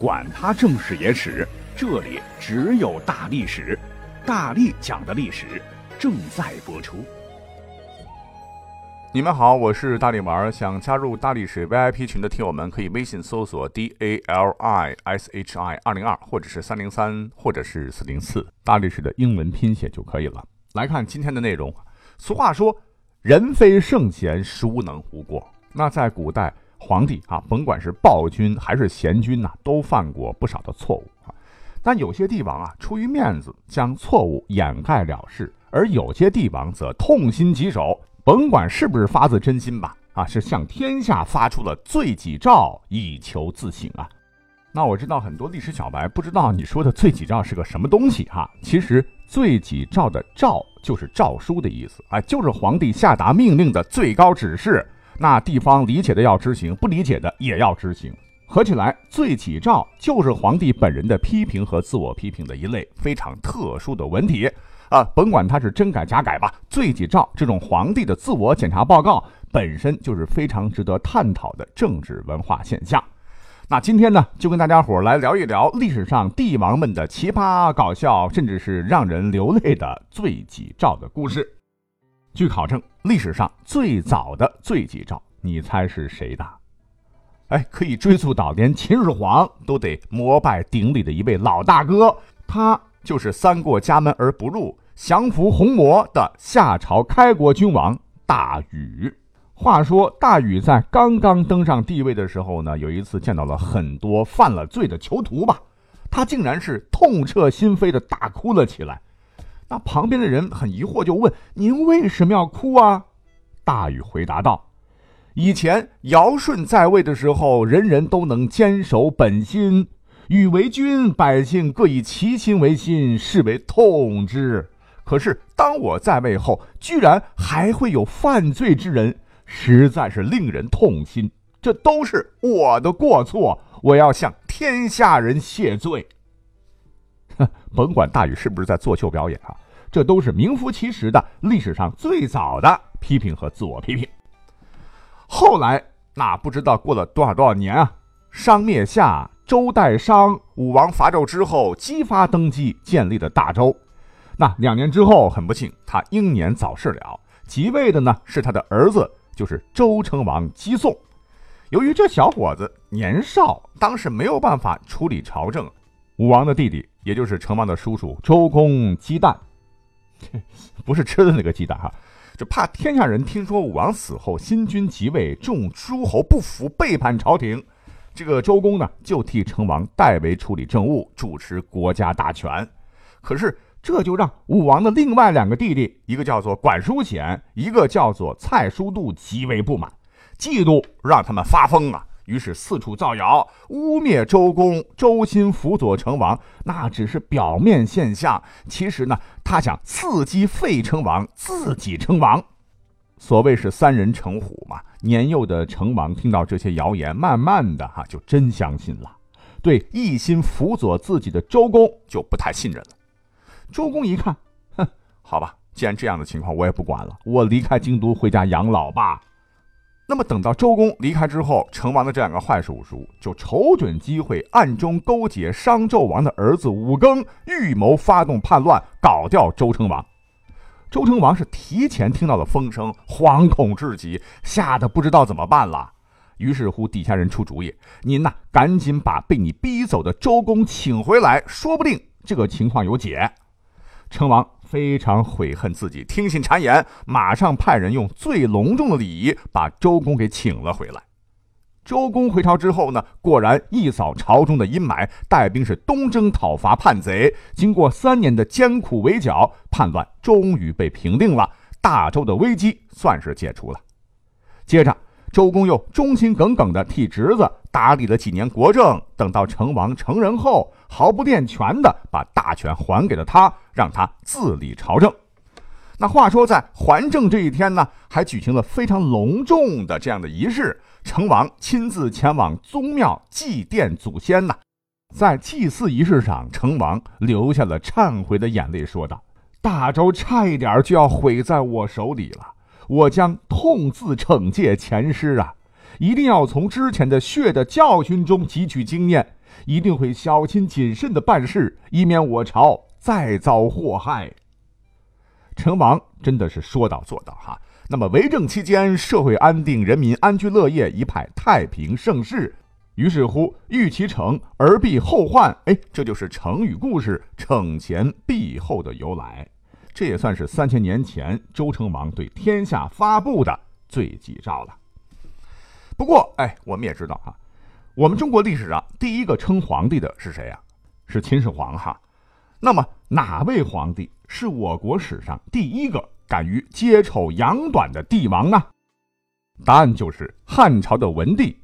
管他正史野史，这里只有大历史，大力讲的历史正在播出。你们好，我是大力丸儿。想加入大历史 VIP 群的听友们，可以微信搜索 D A L I S H I 二零二，或者是三零三，或者是四零四，大历史的英文拼写就可以了。来看今天的内容。俗话说，人非圣贤，孰能无过？那在古代。皇帝啊，甭管是暴君还是贤君呐，都犯过不少的错误啊。但有些帝王啊，出于面子将错误掩盖了事；而有些帝王则痛心疾首，甭管是不是发自真心吧，啊，是向天下发出了罪己诏，以求自省啊。那我知道很多历史小白不知道你说的罪己诏是个什么东西哈。其实罪己诏的诏就是诏书的意思，哎，就是皇帝下达命令的最高指示。那地方理解的要执行，不理解的也要执行。合起来，罪己诏就是皇帝本人的批评和自我批评的一类非常特殊的文体啊，甭管他是真改假改吧。罪己诏这种皇帝的自我检查报告本身就是非常值得探讨的政治文化现象。那今天呢，就跟大家伙来聊一聊历史上帝王们的奇葩、搞笑，甚至是让人流泪的罪己诏的故事。据考证，历史上最早的罪己诏，你猜是谁的？哎，可以追溯到连秦始皇都得膜拜顶礼的一位老大哥，他就是三过家门而不入、降服红魔的夏朝开国君王大禹。话说，大禹在刚刚登上帝位的时候呢，有一次见到了很多犯了罪的囚徒吧，他竟然是痛彻心扉的大哭了起来。那旁边的人很疑惑，就问：“您为什么要哭啊？”大禹回答道：“以前尧舜在位的时候，人人都能坚守本心，禹为君，百姓各以其心为心，视为痛之。可是当我在位后，居然还会有犯罪之人，实在是令人痛心。这都是我的过错，我要向天下人谢罪。” 甭管大禹是不是在作秀表演啊，这都是名副其实的历史上最早的批评和自我批评。后来那不知道过了多少多少年啊，商灭夏，周代商，武王伐纣之后，姬发登基，建立了大周。那两年之后，很不幸，他英年早逝了。即位的呢是他的儿子，就是周成王姬诵。由于这小伙子年少，当时没有办法处理朝政。武王的弟弟，也就是成王的叔叔周公姬旦，不是吃的那个鸡蛋哈，就怕天下人听说武王死后新君即位，众诸侯不服，背叛朝廷。这个周公呢，就替成王代为处理政务，主持国家大权。可是这就让武王的另外两个弟弟，一个叫做管叔显，一个叫做蔡叔度，极为不满，嫉妒让他们发疯啊。于是四处造谣，污蔑周公、周兴辅佐成王，那只是表面现象。其实呢，他想刺激废成王，自己称王。所谓是三人成虎嘛。年幼的成王听到这些谣言，慢慢的哈就真相信了，对一心辅佐自己的周公就不太信任了。周公一看，哼，好吧，既然这样的情况，我也不管了，我离开京都回家养老吧。那么等到周公离开之后，成王的这两个坏叔叔就瞅准机会，暗中勾结商纣王的儿子武庚，预谋发动叛乱，搞掉周成王。周成王是提前听到了风声，惶恐至极，吓得不知道怎么办了。于是乎，底下人出主意：“您呐，赶紧把被你逼走的周公请回来，说不定这个情况有解。”成王。非常悔恨自己听信谗言，马上派人用最隆重的礼仪把周公给请了回来。周公回朝之后呢，果然一扫朝中的阴霾，带兵是东征讨伐叛贼。经过三年的艰苦围剿，叛乱终于被平定了，大周的危机算是解除了。接着。周公又忠心耿耿地替侄子打理了几年国政，等到成王成人后，毫不恋权地把大权还给了他，让他自理朝政。那话说，在还政这一天呢，还举行了非常隆重的这样的仪式，成王亲自前往宗庙祭奠祖先呐。在祭祀仪式上，成王流下了忏悔的眼泪，说道：“大周差一点就要毁在我手里了。”我将痛自惩戒前师啊！一定要从之前的血的教训中汲取经验，一定会小心谨慎的办事，以免我朝再遭祸害。成王真的是说到做到哈。那么为政期间，社会安定，人民安居乐业，一派太平盛世。于是乎，欲其成而避后患，哎，这就是成语故事“惩前毖后”的由来。这也算是三千年前周成王对天下发布的罪己诏了。不过，哎，我们也知道哈，我们中国历史上第一个称皇帝的是谁呀？是秦始皇哈。那么，哪位皇帝是我国史上第一个敢于揭丑扬短的帝王呢？答案就是汉朝的文帝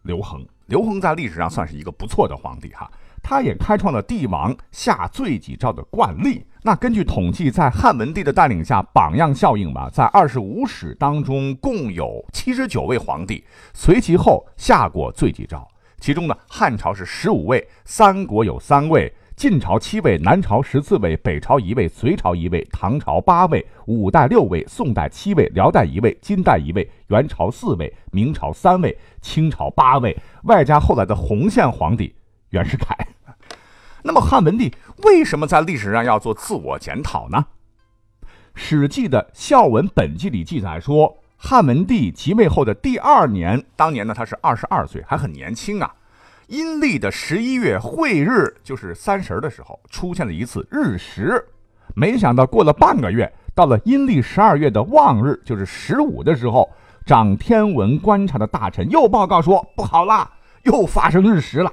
刘恒。刘恒在历史上算是一个不错的皇帝哈，他也开创了帝王下罪己诏的惯例。那根据统计，在汉文帝的带领下，榜样效应吧，在二十五史当中，共有七十九位皇帝随其后下过罪己诏。其中呢，汉朝是十五位，三国有三位，晋朝七位，南朝十四位，北朝一位，隋朝一位，唐朝八位，五代六位，宋代七位，辽代一位，金代一位，元朝四位，明朝三位，清朝八位，外加后来的洪宪皇帝袁世凯。那么汉文帝为什么在历史上要做自我检讨呢？《史记》的《孝文本纪》里记载说，汉文帝即位后的第二年，当年呢他是二十二岁，还很年轻啊。阴历的十一月晦日，就是三十的时候，出现了一次日食。没想到过了半个月，到了阴历十二月的望日，就是十五的时候，掌天文观察的大臣又报告说，不好啦，又发生日食了。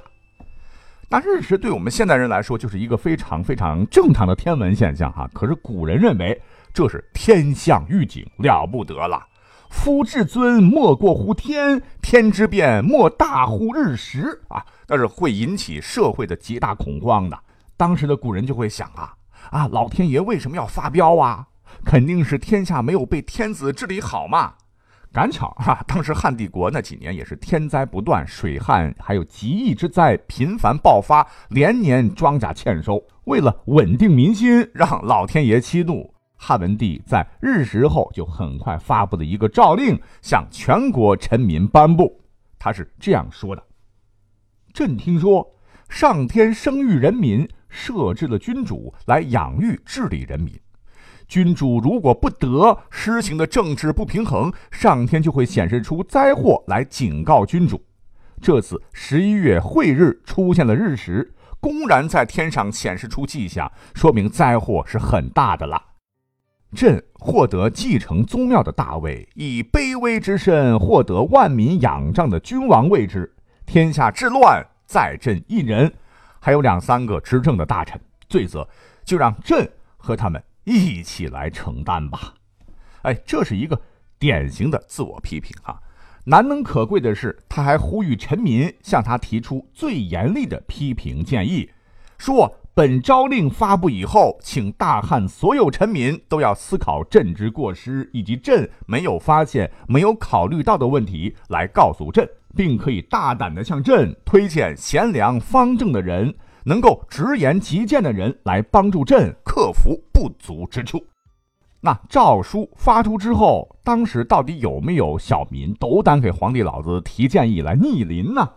那日食对我们现代人来说就是一个非常非常正常的天文现象哈，可是古人认为这是天象预警，了不得了。夫至尊莫过乎天，天之变莫大乎日食啊！那是会引起社会的极大恐慌的。当时的古人就会想啊啊，老天爷为什么要发飙啊？肯定是天下没有被天子治理好嘛。赶巧哈，当时汉帝国那几年也是天灾不断，水旱还有极疫之灾频繁爆发，连年庄稼欠收。为了稳定民心，让老天爷息怒，汉文帝在日食后就很快发布了一个诏令，向全国臣民颁布。他是这样说的：“朕听说，上天生育人民，设置了君主来养育治理人民。”君主如果不得施行的政治不平衡，上天就会显示出灾祸来警告君主。这次十一月晦日出现了日食，公然在天上显示出迹象，说明灾祸是很大的了。朕获得继承宗庙的大位，以卑微之身获得万民仰仗的君王位置，天下治乱在朕一人，还有两三个执政的大臣，罪责就让朕和他们。一起来承担吧，哎，这是一个典型的自我批评哈。难能可贵的是，他还呼吁臣民向他提出最严厉的批评建议，说本诏令发布以后，请大汉所有臣民都要思考朕之过失以及朕没有发现、没有考虑到的问题，来告诉朕，并可以大胆的向朕推荐贤良方正的人。能够直言极谏的人来帮助朕克服不足之处。那诏书发出之后，当时到底有没有小民斗胆给皇帝老子提建议来逆鳞呢？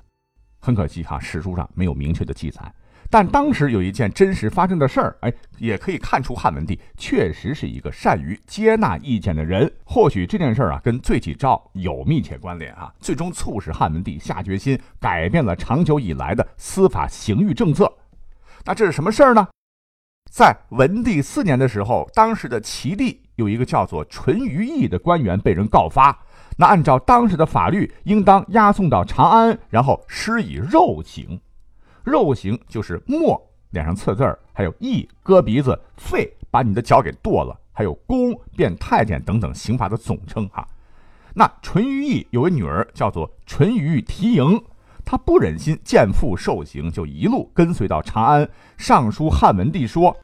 很可惜哈，史书上没有明确的记载。但当时有一件真实发生的事儿，哎，也可以看出汉文帝确实是一个善于接纳意见的人。或许这件事儿啊，跟罪己诏有密切关联啊，最终促使汉文帝下决心改变了长久以来的司法刑狱政策。那这是什么事儿呢？在文帝四年的时候，当时的齐地有一个叫做淳于意的官员被人告发，那按照当时的法律，应当押送到长安，然后施以肉刑。肉刑就是墨脸上刺字儿，还有义割鼻子，废把你的脚给剁了，还有宫变太监等等刑罚的总称哈。那淳于意有个女儿叫做淳于缇萦，他不忍心见父受刑，就一路跟随到长安，上书汉文帝说：“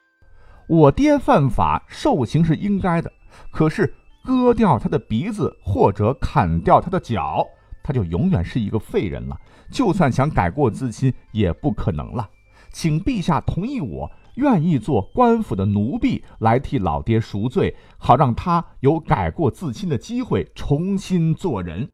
我爹犯法受刑是应该的，可是割掉他的鼻子或者砍掉他的脚。”他就永远是一个废人了，就算想改过自新也不可能了。请陛下同意，我愿意做官府的奴婢，来替老爹赎罪，好让他有改过自新的机会，重新做人。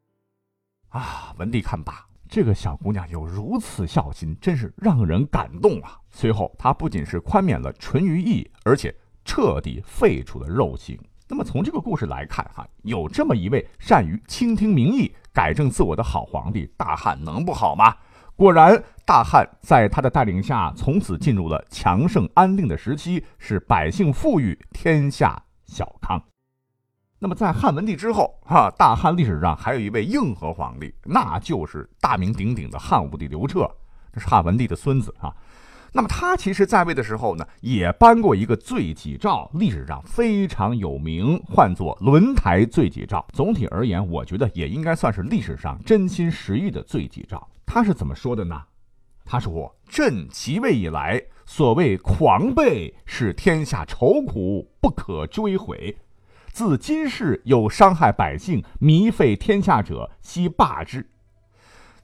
啊，文帝看罢，这个小姑娘有如此孝心，真是让人感动啊。随后，他不仅是宽免了淳于意，而且彻底废除了肉刑。那么从这个故事来看，哈，有这么一位善于倾听民意、改正自我的好皇帝，大汉能不好吗？果然，大汉在他的带领下，从此进入了强盛安定的时期，是百姓富裕，天下小康。那么，在汉文帝之后，哈，大汉历史上还有一位硬核皇帝，那就是大名鼎鼎的汉武帝刘彻，这是汉文帝的孙子啊。那么他其实在位的时候呢，也颁过一个罪己诏，历史上非常有名，唤作轮台罪己诏。总体而言，我觉得也应该算是历史上真心实意的罪己诏。他是怎么说的呢？他说：“朕即位以来，所谓狂悖，使天下愁苦，不可追悔。自今世有伤害百姓、糜费天下者，悉罢之。”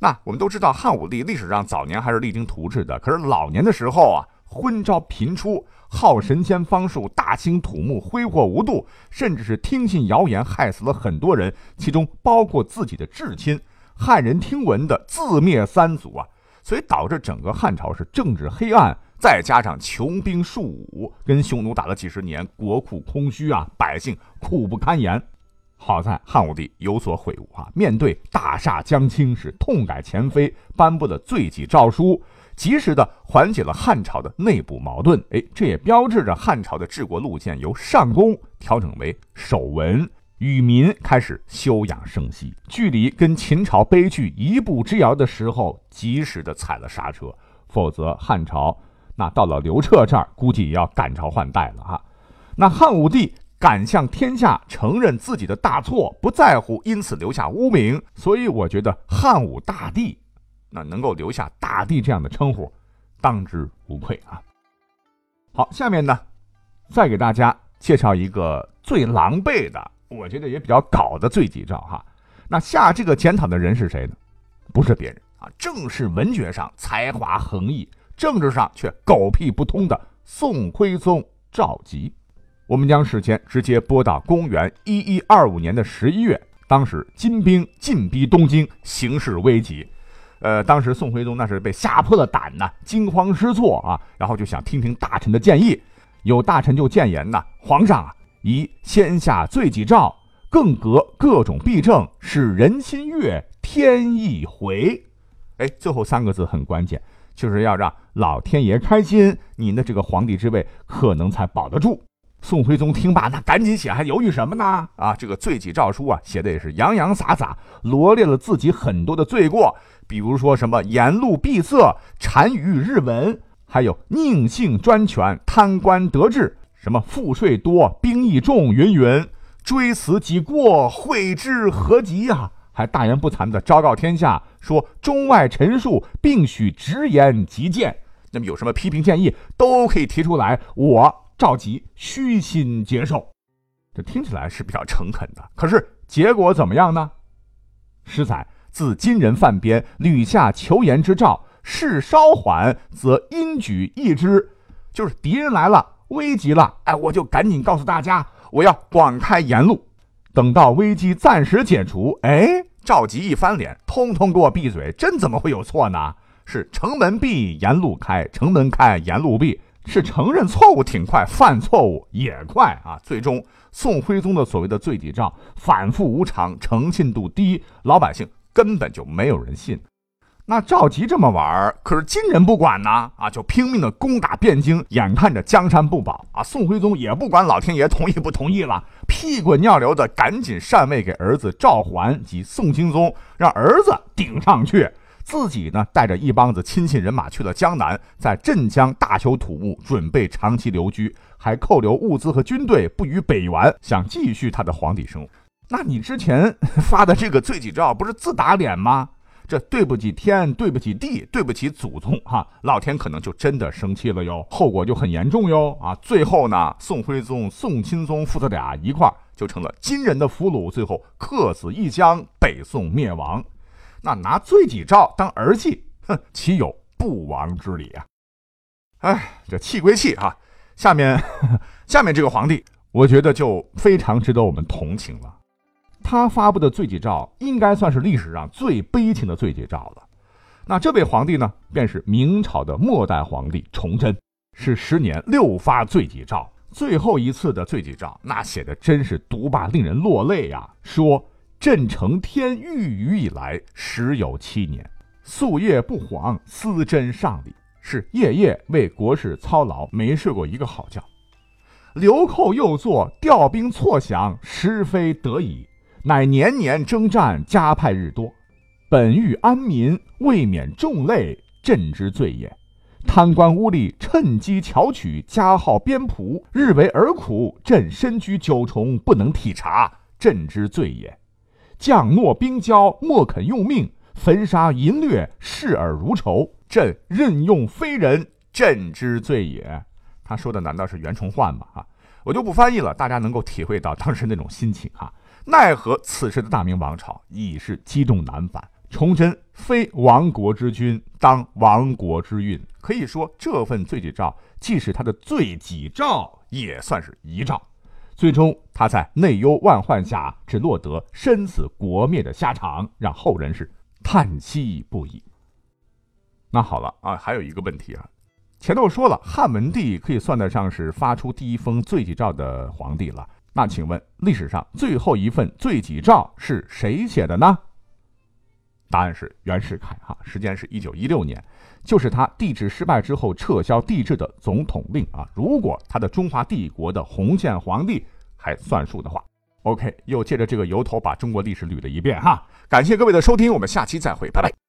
那我们都知道，汉武帝历史上早年还是励精图治的，可是老年的时候啊，昏招频出，好神仙方术，大兴土木，挥霍无度，甚至是听信谣言，害死了很多人，其中包括自己的至亲。汉人听闻的自灭三族啊，所以导致整个汉朝是政治黑暗，再加上穷兵黩武，跟匈奴打了几十年，国库空虚啊，百姓苦不堪言。好在汉武帝有所悔悟啊，面对大厦将倾，是痛改前非，颁布了罪己诏书，及时的缓解了汉朝的内部矛盾。哎，这也标志着汉朝的治国路线由上攻调整为守文，与民开始休养生息，距离跟秦朝悲剧一步之遥的时候，及时的踩了刹车，否则汉朝那到了刘彻这儿，估计也要赶朝换代了哈。那汉武帝。敢向天下承认自己的大错，不在乎因此留下污名，所以我觉得汉武大帝，那能够留下大帝这样的称呼，当之无愧啊。好，下面呢，再给大家介绍一个最狼狈的，我觉得也比较搞的罪己诏哈。那下这个检讨的人是谁呢？不是别人啊，正是文学上才华横溢，政治上却狗屁不通的宋徽宗赵佶。我们将时间直接拨到公元一一二五年的十一月，当时金兵进逼东京，形势危急。呃，当时宋徽宗那是被吓破了胆呐，惊慌失措啊，然后就想听听大臣的建议。有大臣就谏言呐：“皇上啊，宜先下罪己诏，更革各种弊政，使人心悦，天意回。”哎，最后三个字很关键，就是要让老天爷开心，您的这个皇帝之位可能才保得住。宋徽宗听罢，那赶紧写，还犹豫什么呢？啊，这个罪己诏书啊，写的也是洋洋洒洒，罗列了自己很多的罪过，比如说什么言路闭塞、单于日文，还有佞幸专权、贪官得志，什么赋税多、兵役重，云云，追此己过，悔之何及呀？还大言不惭的昭告天下，说中外陈述，并许直言极谏。那么有什么批评建议，都可以提出来，我。赵佶虚心接受，这听起来是比较诚恳的。可是结果怎么样呢？诗载：自今人犯边，屡下求言之诏，事稍缓，则因举易之。就是敌人来了，危急了，哎，我就赶紧告诉大家，我要广开言路。等到危机暂时解除，哎，赵吉一翻脸，通通给我闭嘴！真怎么会有错呢？是城门闭，言路开；城门开，言路闭。是承认错误挺快，犯错误也快啊！最终，宋徽宗的所谓的罪己诏反复无常，诚信度低，老百姓根本就没有人信。那赵佶这么玩，可是金人不管呢啊，就拼命的攻打汴京，眼看着江山不保啊，宋徽宗也不管老天爷同意不同意了，屁滚尿流的赶紧禅位给儿子赵桓及宋钦宗，让儿子顶上去。自己呢，带着一帮子亲信人马去了江南，在镇江大修土木，准备长期留居，还扣留物资和军队，不予北援，想继续他的皇帝生活。那你之前发的这个罪己诏，不是自打脸吗？这对不起天，对不起地，对不起祖宗，哈，老天可能就真的生气了哟，后果就很严重哟。啊，最后呢，宋徽宗、宋钦宗父子俩一块就成了金人的俘虏，最后客死异乡，北宋灭亡。那拿罪己诏当儿戏，哼，岂有不亡之理啊？哎，这气归气哈，下面 下面这个皇帝，我觉得就非常值得我们同情了。他发布的罪己诏应该算是历史上最悲情的罪己诏了。那这位皇帝呢，便是明朝的末代皇帝崇祯，是十年六发罪己诏，最后一次的罪己诏，那写的真是读罢令人落泪呀。说朕承天御宇以来，时有七年，夙夜不遑，思真上礼，是夜夜为国事操劳，没睡过一个好觉。流寇又作，调兵错饷，实非得已，乃年年征战，加派日多。本欲安民，未免众累，朕之罪也。贪官污吏趁机巧取，加号边仆，日为尔苦，朕身居九重，不能体察，朕之罪也。将诺兵交，莫肯用命，焚杀淫掠，视尔如仇，朕任用非人，朕之罪也。他说的难道是袁崇焕吗？啊，我就不翻译了，大家能够体会到当时那种心情哈。奈何此时的大明王朝已是积重难返。崇祯非亡国之君，当亡国之运。可以说，这份罪己诏既是他的罪己诏，也算是遗诏。最终，他在内忧外患下，只落得身死国灭的下场，让后人是叹息不已。那好了啊，还有一个问题啊，前头说了，汉文帝可以算得上是发出第一封罪己诏的皇帝了。那请问，历史上最后一份罪己诏是谁写的呢？答案是袁世凯哈，时间是一九一六年，就是他帝制失败之后撤销帝制的总统令啊。如果他的中华帝国的洪宪皇帝还算数的话，OK，又借着这个由头把中国历史捋了一遍哈。感谢各位的收听，我们下期再会，拜拜。